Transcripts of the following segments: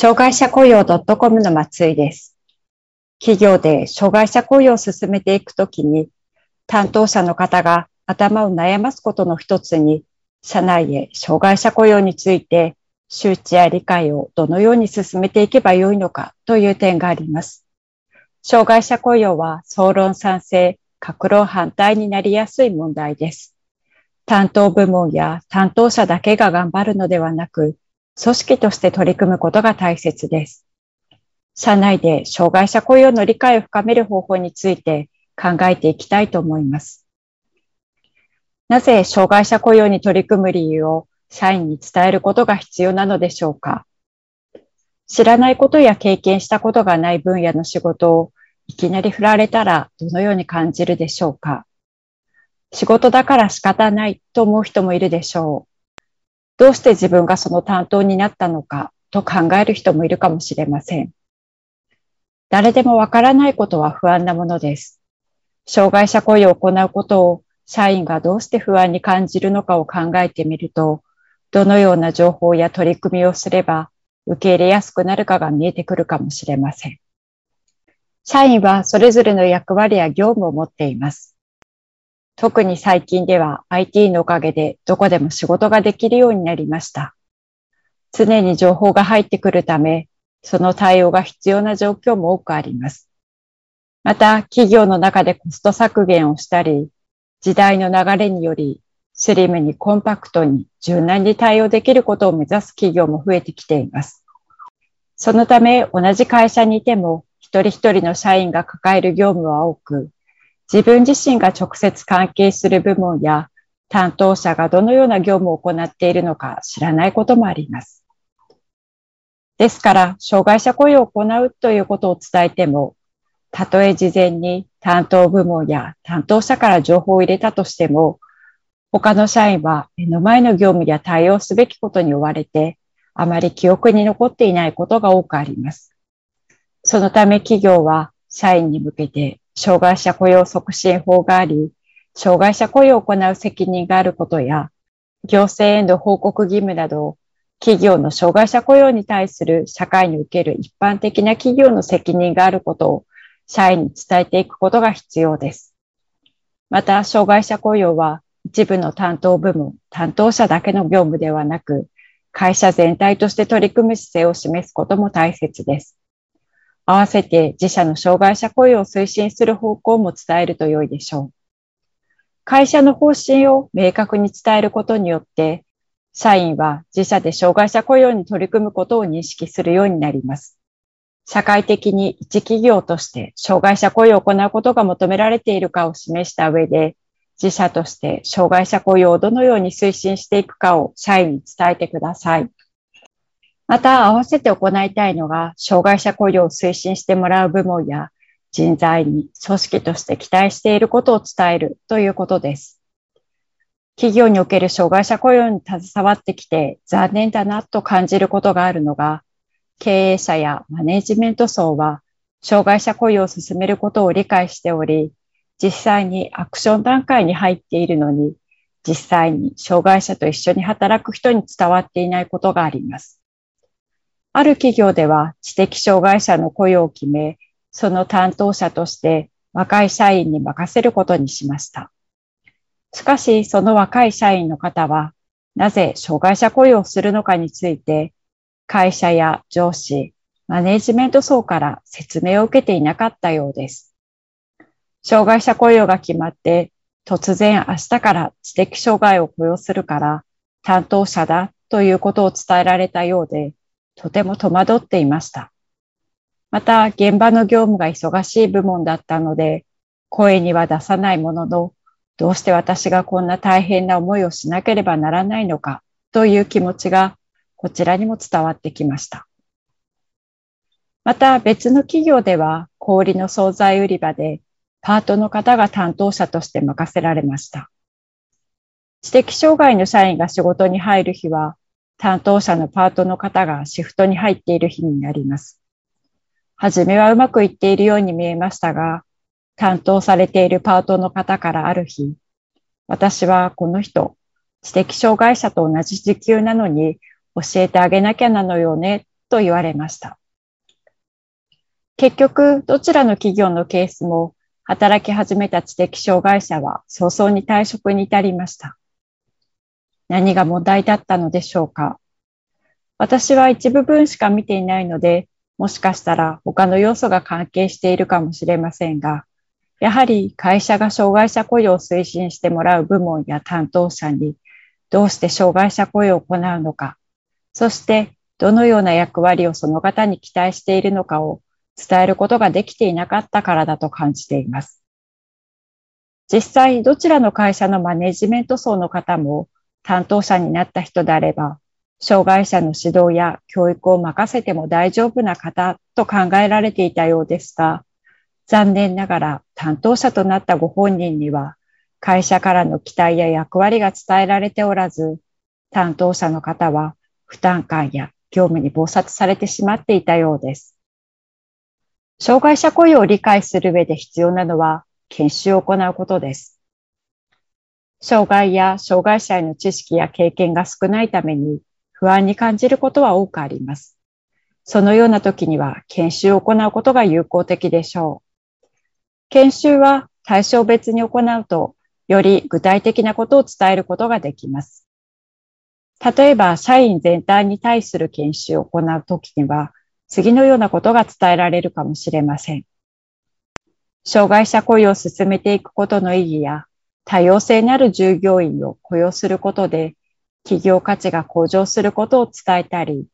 障害者雇用 .com の松井です。企業で障害者雇用を進めていくときに、担当者の方が頭を悩ますことの一つに、社内へ障害者雇用について周知や理解をどのように進めていけばよいのかという点があります。障害者雇用は総論賛成、格論反対になりやすい問題です。担当部門や担当者だけが頑張るのではなく、組織として取り組むことが大切です。社内で障害者雇用の理解を深める方法について考えていきたいと思います。なぜ障害者雇用に取り組む理由を社員に伝えることが必要なのでしょうか？知らないことや経験したことがない分野の仕事をいきなり振られたらどのように感じるでしょうか？仕事だから仕方ないと思う人もいるでしょう。どうして自分がその担当になったのかと考える人もいるかもしれません。誰でもわからないことは不安なものです。障害者雇用を行うことを社員がどうして不安に感じるのかを考えてみると、どのような情報や取り組みをすれば受け入れやすくなるかが見えてくるかもしれません。社員はそれぞれの役割や業務を持っています。特に最近では IT のおかげでどこでも仕事ができるようになりました。常に情報が入ってくるため、その対応が必要な状況も多くあります。また、企業の中でコスト削減をしたり、時代の流れにより、スリムにコンパクトに柔軟に対応できることを目指す企業も増えてきています。そのため、同じ会社にいても、一人一人の社員が抱える業務は多く、自分自身が直接関係する部門や担当者がどのような業務を行っているのか知らないこともあります。ですから、障害者雇用を行うということを伝えても、たとえ事前に担当部門や担当者から情報を入れたとしても、他の社員は目の前の業務や対応すべきことに追われて、あまり記憶に残っていないことが多くあります。そのため企業は社員に向けて障害者雇用促進法があり、障害者雇用を行う責任があることや、行政への報告義務など、企業の障害者雇用に対する社会における一般的な企業の責任があることを社員に伝えていくことが必要です。また、障害者雇用は一部の担当部門、担当者だけの業務ではなく、会社全体として取り組む姿勢を示すことも大切です。合わせて自社の障害者雇用を推進する方向も伝えると良いでしょう。会社の方針を明確に伝えることによって、社員は自社で障害者雇用に取り組むことを認識するようになります。社会的に一企業として障害者雇用を行うことが求められているかを示した上で、自社として障害者雇用をどのように推進していくかを社員に伝えてください。また、合わせて行いたいのが、障害者雇用を推進してもらう部門や人材に組織として期待していることを伝えるということです。企業における障害者雇用に携わってきて残念だなと感じることがあるのが、経営者やマネジメント層は障害者雇用を進めることを理解しており、実際にアクション段階に入っているのに、実際に障害者と一緒に働く人に伝わっていないことがあります。ある企業では知的障害者の雇用を決め、その担当者として若い社員に任せることにしました。しかし、その若い社員の方は、なぜ障害者雇用をするのかについて、会社や上司、マネジメント層から説明を受けていなかったようです。障害者雇用が決まって突然明日から知的障害を雇用するから担当者だということを伝えられたようで、とても戸惑っていました。また、現場の業務が忙しい部門だったので、声には出さないものの、どうして私がこんな大変な思いをしなければならないのかという気持ちがこちらにも伝わってきました。また別の企業では小売の惣菜売り場でパートの方が担当者として任せられました。知的障害の社員が仕事に入る日は担当者のパートの方がシフトに入っている日になります。はじめはうまくいっているように見えましたが、担当されているパートの方からある日、私はこの人、知的障害者と同じ時給なのに教えてあげなきゃなのよね、と言われました。結局、どちらの企業のケースも、働き始めた知的障害者は早々に退職に至りました。何が問題だったのでしょうか？私は一部分しか見ていないので、もしかしたら他の要素が関係しているかもしれませんが、やはり会社が障害者雇用を推進してもらう部門や担当者にどうして障害者雇用を行うのか、そしてどのような役割をその方に期待しているのかを伝えることができていなかったからだと感じています。実際、どちらの会社のマネジメント層の方も担当者になった人であれば、障害者の指導や教育を任せても大丈夫な方と考えられていたようですが、残念ながら担当者となったご本人には会社からの期待や役割が伝えられておらず、担当者の方は負担感や業務に忙殺されてしまっていたようです。障害者雇用を理解する上で必要なのは研修を行うことです。障害や障害者への知識や経験が少ないために不安に感じることは多くあります。そのような時には研修を行うことが有効的でしょう。研修は対象別に行うと、より具体的なことを伝えることができます。例えば、社員全体に対する研修を行うときには、次のようなことが伝えられるかもしれません。障害者雇用を進めていくことの意義や、多様性のある従業員を雇用することで、企業価値が向上することを伝えたり、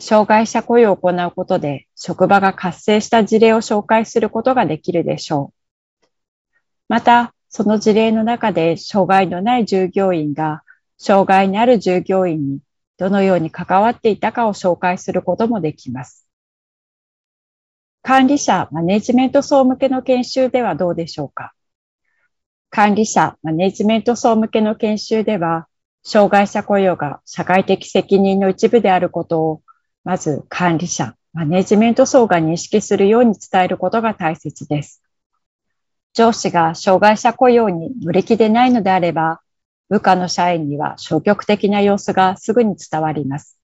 障害者雇用を行うことで職場が活性した事例を紹介することができるでしょう。また、その事例の中で障害のない従業員が障害のある従業員にどのように関わっていたかを紹介することもできます。管理者、マネジメント層向けの研修ではどうでしょうか？管理者、マネジメント層向けの研修では、障害者雇用が社会的責任の一部であることをまず管理者、マネジメント層が認識するように伝えることが大切です。上司が障害者雇用に乗り気でないのであれば、部下の社員には消極的な様子がすぐに伝わります。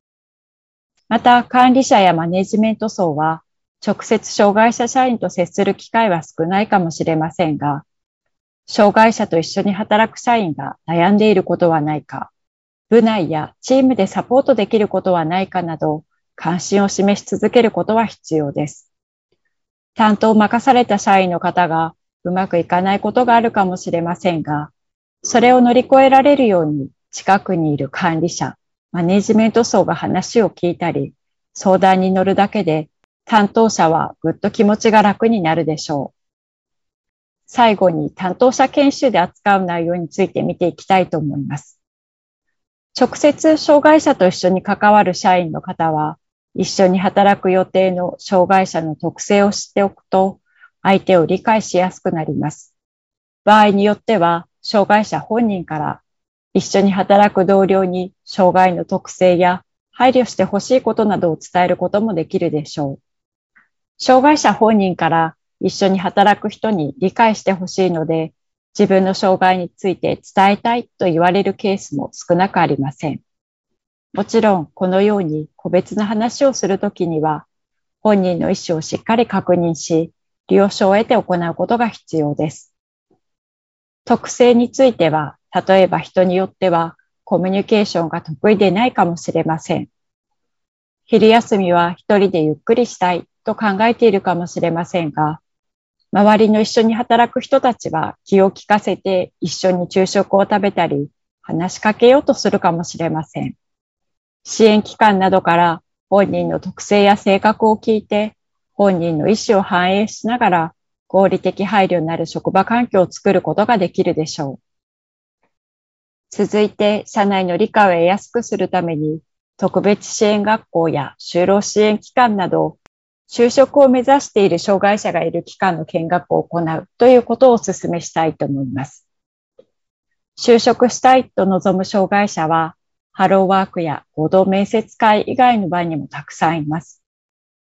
また、管理者やマネジメント層は、直接障害者社員と接する機会は少ないかもしれませんが、障害者と一緒に働く社員が悩んでいることはないか、部内やチームでサポートできることはないかなど、関心を示し続けることは必要です。担当を任された社員の方がうまくいかないことがあるかもしれませんが、それを乗り越えられるように近くにいる管理者、マネジメント層が話を聞いたり、相談に乗るだけで担当者はぐっと気持ちが楽になるでしょう。最後に担当者研修で扱う内容について見ていきたいと思います。直接障害者と一緒に関わる社員の方は、一緒に働く予定の障害者の特性を知っておくと、相手を理解しやすくなります。場合によっては、障害者本人から一緒に働く同僚に障害の特性や配慮してほしいことなどを伝えることもできるでしょう。障害者本人から一緒に働く人に理解してほしいので、自分の障害について伝えたいと言われるケースも少なくありません。もちろん、このように個別の話をするときには、本人の意思をしっかり確認し、利用書を得て行うことが必要です。特性については、例えば人によってはコミュニケーションが得意でないかもしれません。昼休みは一人でゆっくりしたいと考えているかもしれませんが、周りの一緒に働く人たちは気を利かせて一緒に昼食を食べたり、話しかけようとするかもしれません。支援機関などから本人の特性や性格を聞いて、本人の意思を反映しながら合理的配慮のある職場環境を作ることができるでしょう。続いて、社内の理解を得やすくするために、特別支援学校や就労支援機関など、就職を目指している障害者がいる機関の見学を行うということをお勧めしたいと思います。就職したいと望む障害者は、ハローワークや合同面接会以外の場にもたくさんいます。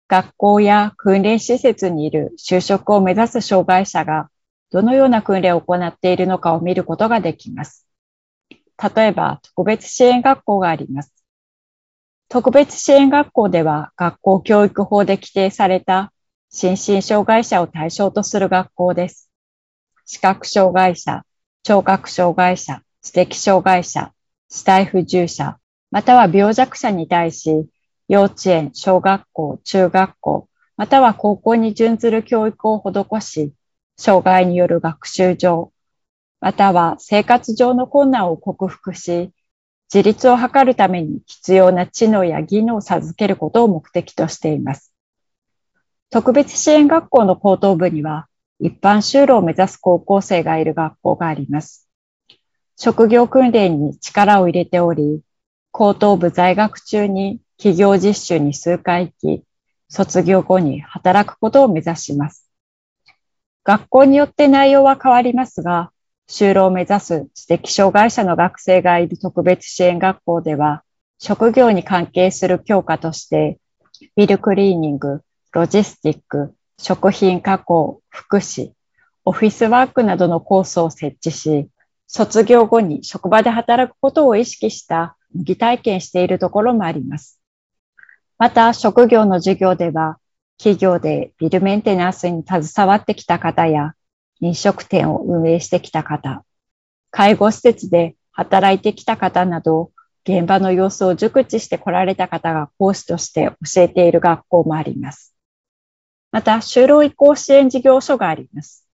学校や訓練施設にいる就職を目指す障害者がどのような訓練を行っているのかを見ることができます。例えば、特別支援学校があります。特別支援学校では学校教育法で規定された心身障害者を対象とする学校です。視覚障害者、聴覚障害者、知的障害者、死体不自由者、または病弱者に対し、幼稚園、小学校、中学校、または高校に準ずる教育を施し、障害による学習上、または生活上の困難を克服し、自立を図るために必要な知能や技能を授けることを目的としています。特別支援学校の高等部には、一般就労を目指す高校生がいる学校があります。職業訓練に力を入れており、高等部在学中に企業実習に数回行き、卒業後に働くことを目指します。学校によって内容は変わりますが、就労を目指す知的障害者の学生がいる特別支援学校では、職業に関係する教科として、ビルクリーニング、ロジスティック、食品加工、福祉、オフィスワークなどのコースを設置し、卒業後に職場で働くことを意識した模体験しているところもあります。また、職業の授業では、企業でビルメンテナンスに携わってきた方や、飲食店を運営してきた方、介護施設で働いてきた方など、現場の様子を熟知して来られた方が講師として教えている学校もあります。また、就労移行支援事業所があります。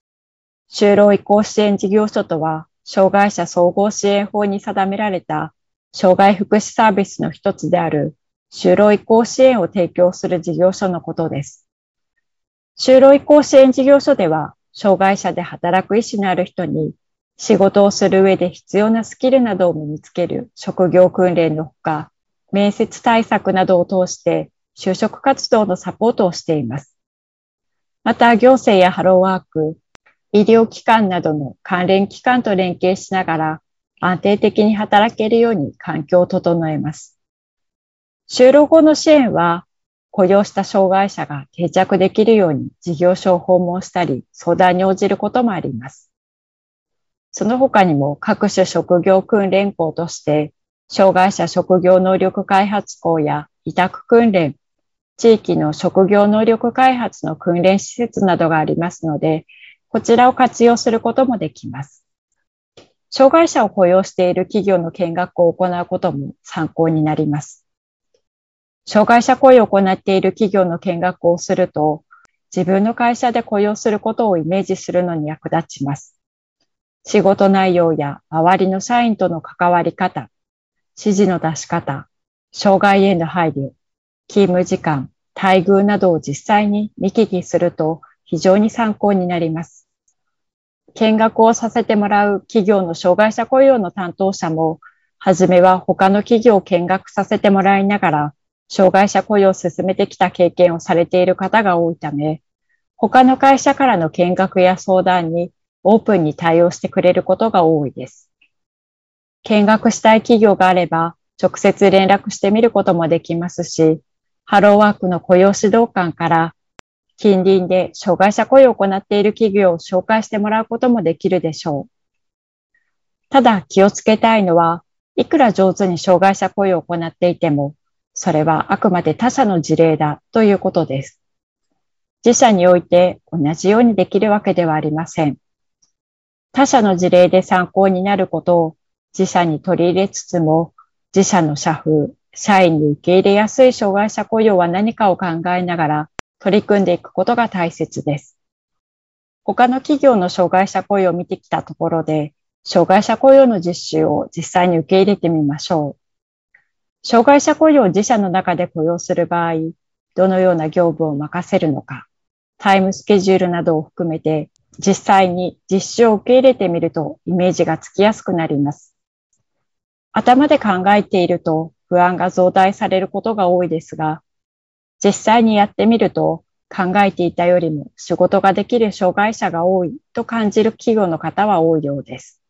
就労移行支援事業所とは、障害者総合支援法に定められた障害福祉サービスの一つである就労移行支援を提供する事業所のことです。就労移行支援事業所では、障害者で働く意思のある人に仕事をする上で必要なスキルなどを身につける職業訓練のほか、面接対策などを通して就職活動のサポートをしています。また、行政やハローワーク、医療機関などの関連機関と連携しながら安定的に働けるように環境を整えます。就労後の支援は雇用した障害者が定着できるように事業所を訪問したり相談に応じることもあります。その他にも各種職業訓練校として、障害者職業能力開発校や委託訓練、地域の職業能力開発の訓練施設などがありますので、こちらを活用することもできます。障害者を雇用している企業の見学を行うことも参考になります。障害者雇用を行っている企業の見学をすると、自分の会社で雇用することをイメージするのに役立ちます。仕事内容や周りの社員との関わり方、指示の出し方、障害への配慮、勤務時間、待遇などを実際に見聞きすると非常に参考になります。見学をさせてもらう企業の障害者雇用の担当者も、はじめは他の企業を見学させてもらいながら、障害者雇用を進めてきた経験をされている方が多いため、他の会社からの見学や相談にオープンに対応してくれることが多いです。見学したい企業があれば、直接連絡してみることもできますし、ハローワークの雇用指導官から近隣で障害者雇用を行っている企業を紹介してもらうこともできるでしょう。ただ気をつけたいのは、いくら上手に障害者雇用を行っていても、それはあくまで他社の事例だということです。自社において同じようにできるわけではありません。他社の事例で参考になることを自社に取り入れつつも、自社の社風、社員に受け入れやすい障害者雇用は何かを考えながら取り組んでいくことが大切です。他の企業の障害者雇用を見てきたところで、障害者雇用の実習を実際に受け入れてみましょう。障害者雇用を自社の中で雇用する場合、どのような業務を任せるのか、タイムスケジュールなどを含めて実際に実習を受け入れてみるとイメージがつきやすくなります。頭で考えていると不安が増大されることが多いですが、実際にやってみると考えていたよりも仕事ができる障害者が多いと感じる企業の方は多いようです。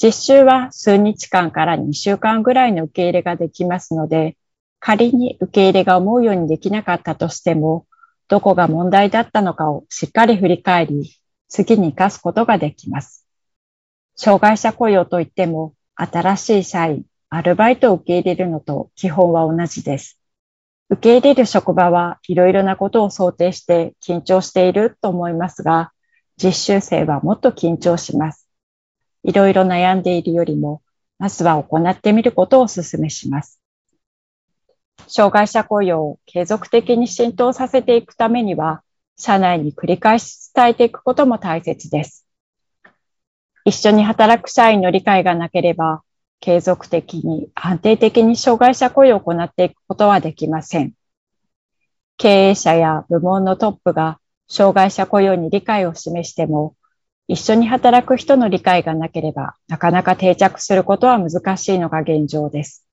実習は数日間から2週間ぐらいの受け入れができますので、仮に受け入れが思うようにできなかったとしても、どこが問題だったのかをしっかり振り返り、次に活かすことができます。障害者雇用といっても、新しい社員、アルバイトを受け入れるのと基本は同じです。受け入れる職場はいろいろなことを想定して緊張していると思いますが、実習生はもっと緊張します。いろいろ悩んでいるよりも、まずは行ってみることをお勧めします。障害者雇用を継続的に浸透させていくためには、社内に繰り返し伝えていくことも大切です。一緒に働く社員の理解がなければ、継続的に安定的に障害者雇用を行っていくことはできません。経営者や部門のトップが障害者雇用に理解を示しても、一緒に働く人の理解がなければ、なかなか定着することは難しいのが現状です。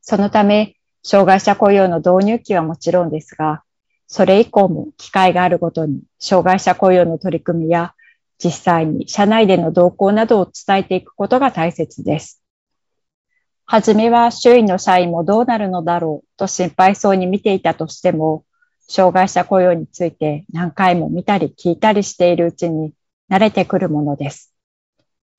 そのため、障害者雇用の導入期はもちろんですが、それ以降も機会があるごとに、障害者雇用の取り組みや実際に社内での動向などを伝えていくことが大切です。はじめは周囲の社員もどうなるのだろうと心配そうに見ていたとしても、障害者雇用について何回も見たり聞いたりしているうちに慣れてくるものです。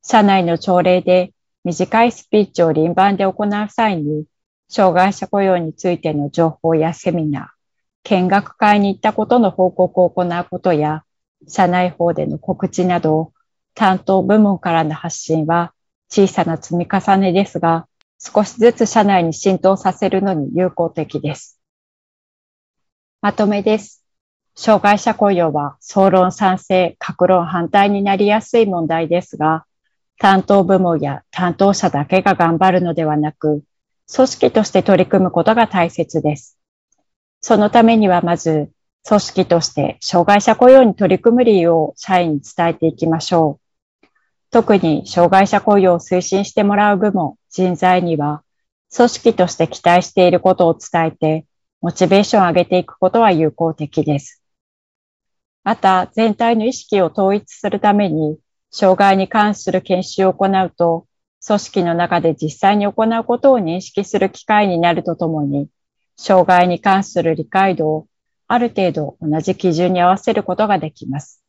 社内の朝礼で短いスピーチを輪番で行う際に、障害者雇用についての情報やセミナー、見学会に行ったことの報告を行うことや、社内法での告知など、担当部門からの発信は小さな積み重ねですが、少しずつ社内に浸透させるのに有効的です。まとめです。障害者雇用は総論賛成、各論反対になりやすい問題ですが、担当部門や担当者だけが頑張るのではなく、組織として取り組むことが大切です。そのためにはまず、組織として障害者雇用に取り組む理由を社員に伝えていきましょう。特に障害者雇用を推進してもらう部門、人材には、組織として期待していることを伝えて、モチベーションを上げていくことは有効的です。また、全体の意識を統一するために、障害に関する研修を行うと、組織の中で実際に行うことを認識する機会になるとともに、障害に関する理解度をある程度同じ基準に合わせることができます。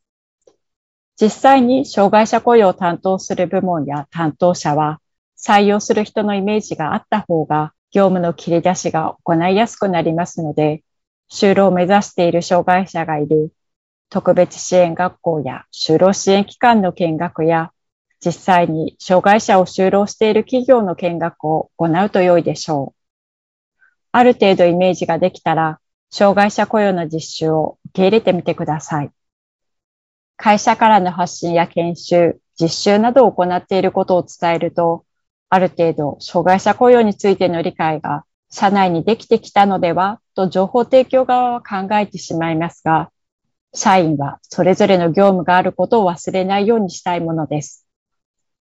実際に障害者雇用を担当する部門や担当者は採用する人のイメージがあった方が業務の切り出しが行いやすくなりますので、就労を目指している障害者がいる特別支援学校や就労支援機関の見学や実際に障害者を就労している企業の見学を行うと良いでしょう。ある程度イメージができたら、障害者雇用の実習を受け入れてみてください。会社からの発信や研修、実習などを行っていることを伝えると、ある程度、障害者雇用についての理解が社内にできてきたのではと情報提供側は考えてしまいますが、社員はそれぞれの業務があることを忘れないようにしたいものです。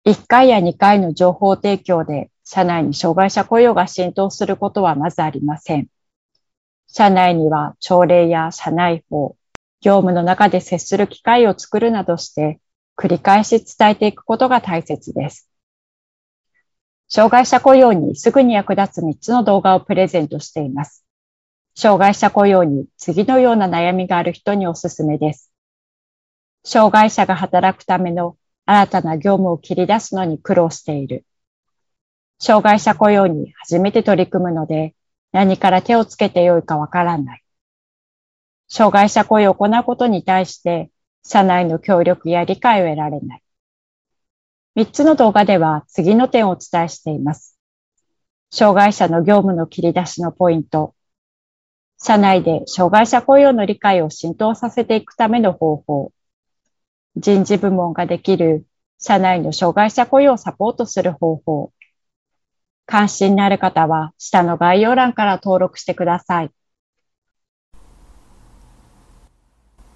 1回や2回の情報提供で社内に障害者雇用が浸透することはまずありません。社内には朝礼や社内法、業務の中で接する機会を作るなどして、繰り返し伝えていくことが大切です。障害者雇用にすぐに役立つ3つの動画をプレゼントしています。障害者雇用に次のような悩みがある人におすすめです。障害者が働くための新たな業務を切り出すのに苦労している。障害者雇用に初めて取り組むので、何から手をつけてよいかわからない。障害者雇用を行うことに対して、社内の協力や理解を得られない。三つの動画では次の点をお伝えしています。障害者の業務の切り出しのポイント、社内で障害者雇用の理解を浸透させていくための方法、人事部門ができる社内の障害者雇用をサポートする方法、関心のある方は下の概要欄から登録してください。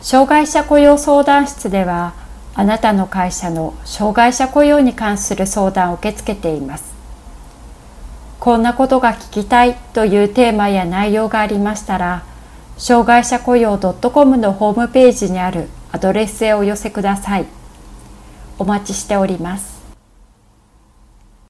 障害者雇用相談室では、あなたの会社の障害者雇用に関する相談を受け付けています。こんなことが聞きたいというテーマや内容がありましたら、障害者雇用 .com のホームページにあるアドレスへお寄せください。お待ちしております。